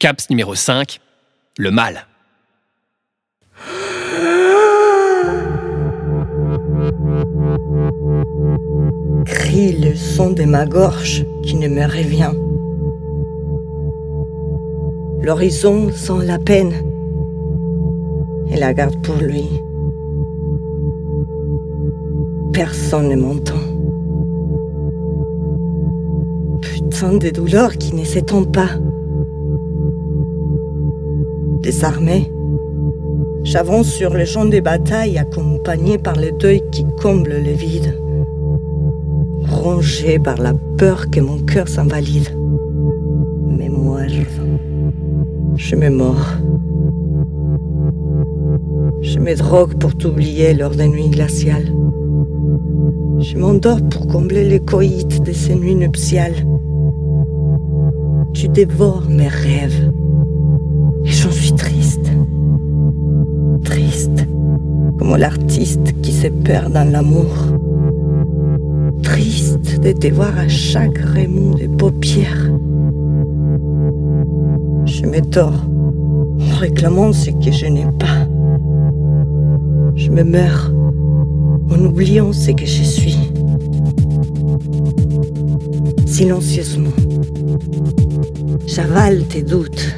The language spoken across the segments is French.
CAPS numéro 5, le mal. Crie le son de ma gorge qui ne me revient. L'horizon sent la peine et la garde pour lui. Personne ne m'entend. Putain de douleur qui ne s'étend pas. Désarmé, j'avance sur le champ de bataille accompagné par le deuil qui comble le vide. Rongé par la peur que mon cœur s'invalide. Mémoire. Je me mords. Je me drogue pour t'oublier lors des nuits glaciales. Je m'endors pour combler les coïtes de ces nuits nuptiales. Tu dévores mes rêves. L'artiste qui se perd dans l'amour. Triste de te voir à chaque remous de paupières. Je me tords en réclamant ce que je n'ai pas. Je me meurs en oubliant ce que je suis. Silencieusement, j'avale tes doutes.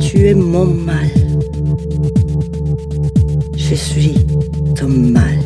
Tu es mon mal. Je suis ton mal.